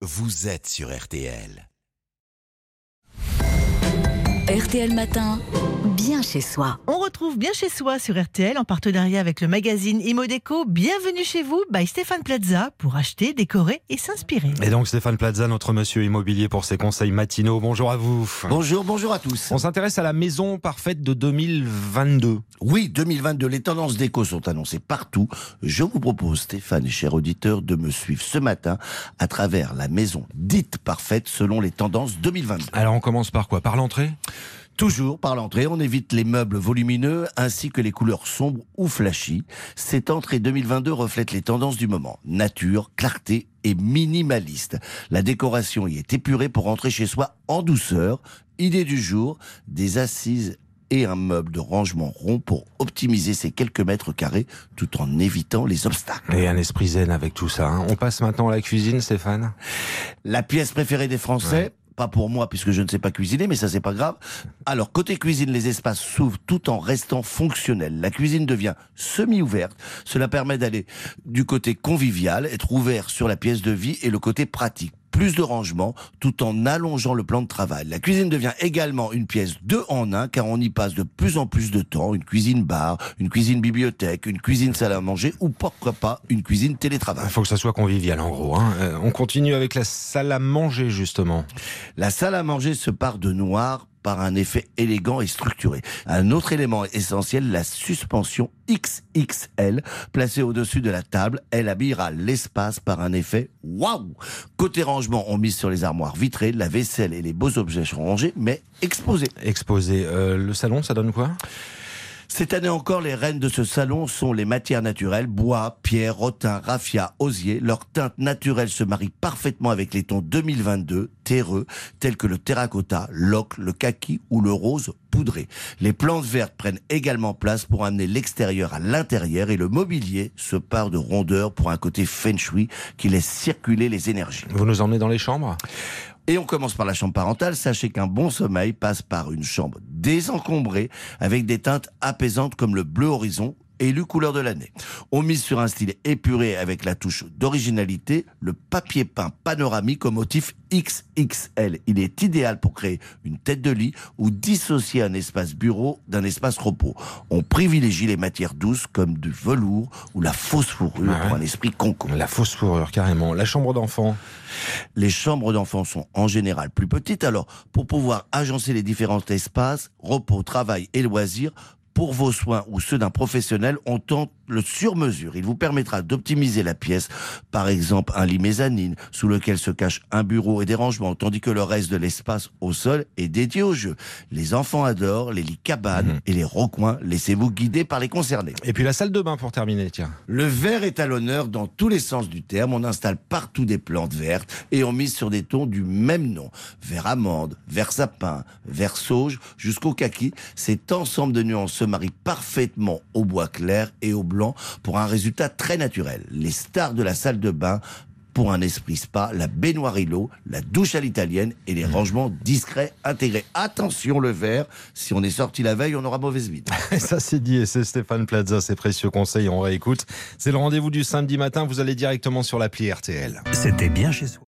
vous êtes sur RTL. RTL Matin, bien chez soi. On retrouve bien chez soi sur RTL en partenariat avec le magazine Imodeco. Bienvenue chez vous by Stéphane Plaza pour acheter, décorer et s'inspirer. Et donc Stéphane Plaza, notre monsieur immobilier pour ses conseils matinaux. Bonjour à vous. Bonjour, bonjour à tous. On s'intéresse à la maison parfaite de 2022. Oui, 2022, les tendances déco sont annoncées partout. Je vous propose, Stéphane et chers auditeurs, de me suivre ce matin à travers la maison dite parfaite selon les tendances 2022. Alors on commence par quoi? Par l'entrée? Toujours par l'entrée, on évite les meubles volumineux ainsi que les couleurs sombres ou flashy. Cette entrée 2022 reflète les tendances du moment. Nature, clarté et minimaliste. La décoration y est épurée pour entrer chez soi en douceur. Idée du jour, des assises et un meuble de rangement rond pour optimiser ces quelques mètres carrés tout en évitant les obstacles. Et un esprit zen avec tout ça. hein. On passe maintenant à la cuisine, Stéphane. La pièce préférée des Français pas pour moi puisque je ne sais pas cuisiner, mais ça c'est pas grave. Alors côté cuisine, les espaces s'ouvrent tout en restant fonctionnels. La cuisine devient semi-ouverte. Cela permet d'aller du côté convivial, être ouvert sur la pièce de vie et le côté pratique. Plus de rangement tout en allongeant le plan de travail. La cuisine devient également une pièce deux en un car on y passe de plus en plus de temps. Une cuisine bar, une cuisine bibliothèque, une cuisine salle à manger ou pourquoi pas une cuisine télétravail. Il faut que ça soit convivial en gros. hein. Euh, on continue avec la salle à manger justement. La salle à manger se part de noir par un effet élégant et structuré. Un autre élément essentiel, la suspension XXL placée au-dessus de la table, elle habillera l'espace par un effet waouh. Côté rangement, on mise sur les armoires vitrées, la vaisselle et les beaux objets seront rangés mais exposés. Exposé. Euh, le salon, ça donne quoi? Cette année encore, les reines de ce salon sont les matières naturelles, bois, pierre, rotin, raffia, osier. Leur teinte naturelle se marie parfaitement avec les tons 2022, terreux, tels que le terracotta, l'ocre, le kaki ou le rose poudré. Les plantes vertes prennent également place pour amener l'extérieur à l'intérieur et le mobilier se part de rondeur pour un côté feng shui qui laisse circuler les énergies. Vous nous emmenez dans les chambres? Et on commence par la chambre parentale. Sachez qu'un bon sommeil passe par une chambre désencombrée avec des teintes apaisantes comme le bleu horizon élu couleur de l'année. On mise sur un style épuré avec la touche d'originalité, le papier peint panoramique au motif XXL. Il est idéal pour créer une tête de lit ou dissocier un espace bureau d'un espace repos. On privilégie les matières douces comme du velours ou la fausse fourrure Ah ouais. pour un esprit concours. La fausse fourrure, carrément. La chambre d'enfant. Les chambres d'enfants sont en général plus petites, alors pour pouvoir agencer les différents espaces, repos, travail et loisirs, pour vos soins ou ceux d'un professionnel, on tente le sur-mesure. Il vous permettra d'optimiser la pièce, par exemple un lit mezzanine sous lequel se cache un bureau et des rangements, tandis que le reste de l'espace au sol est dédié au jeu. Les enfants adorent les lits cabanes Mhm. et les recoins. Laissez-vous guider par les concernés. Et puis la salle de bain pour terminer, tiens. Le vert est à l'honneur dans tous les sens du terme. On installe partout des plantes vertes et on mise sur des tons du même nom. Vert amande, vert sapin, vert sauge, jusqu'au kaki. Cet ensemble de nuances marie parfaitement au bois clair et au blanc pour un résultat très naturel. Les stars de la salle de bain pour un esprit spa, la baignoire îlot, la douche à l'italienne et les rangements discrets intégrés. Attention le vert, si on est sorti la veille, on aura mauvaise mine. Et ça c'est dit et c'est Stéphane Plaza, ses précieux conseils, on réécoute. C'est le rendez-vous du samedi matin, vous allez directement sur l'appli RTL. C'était bien chez soi.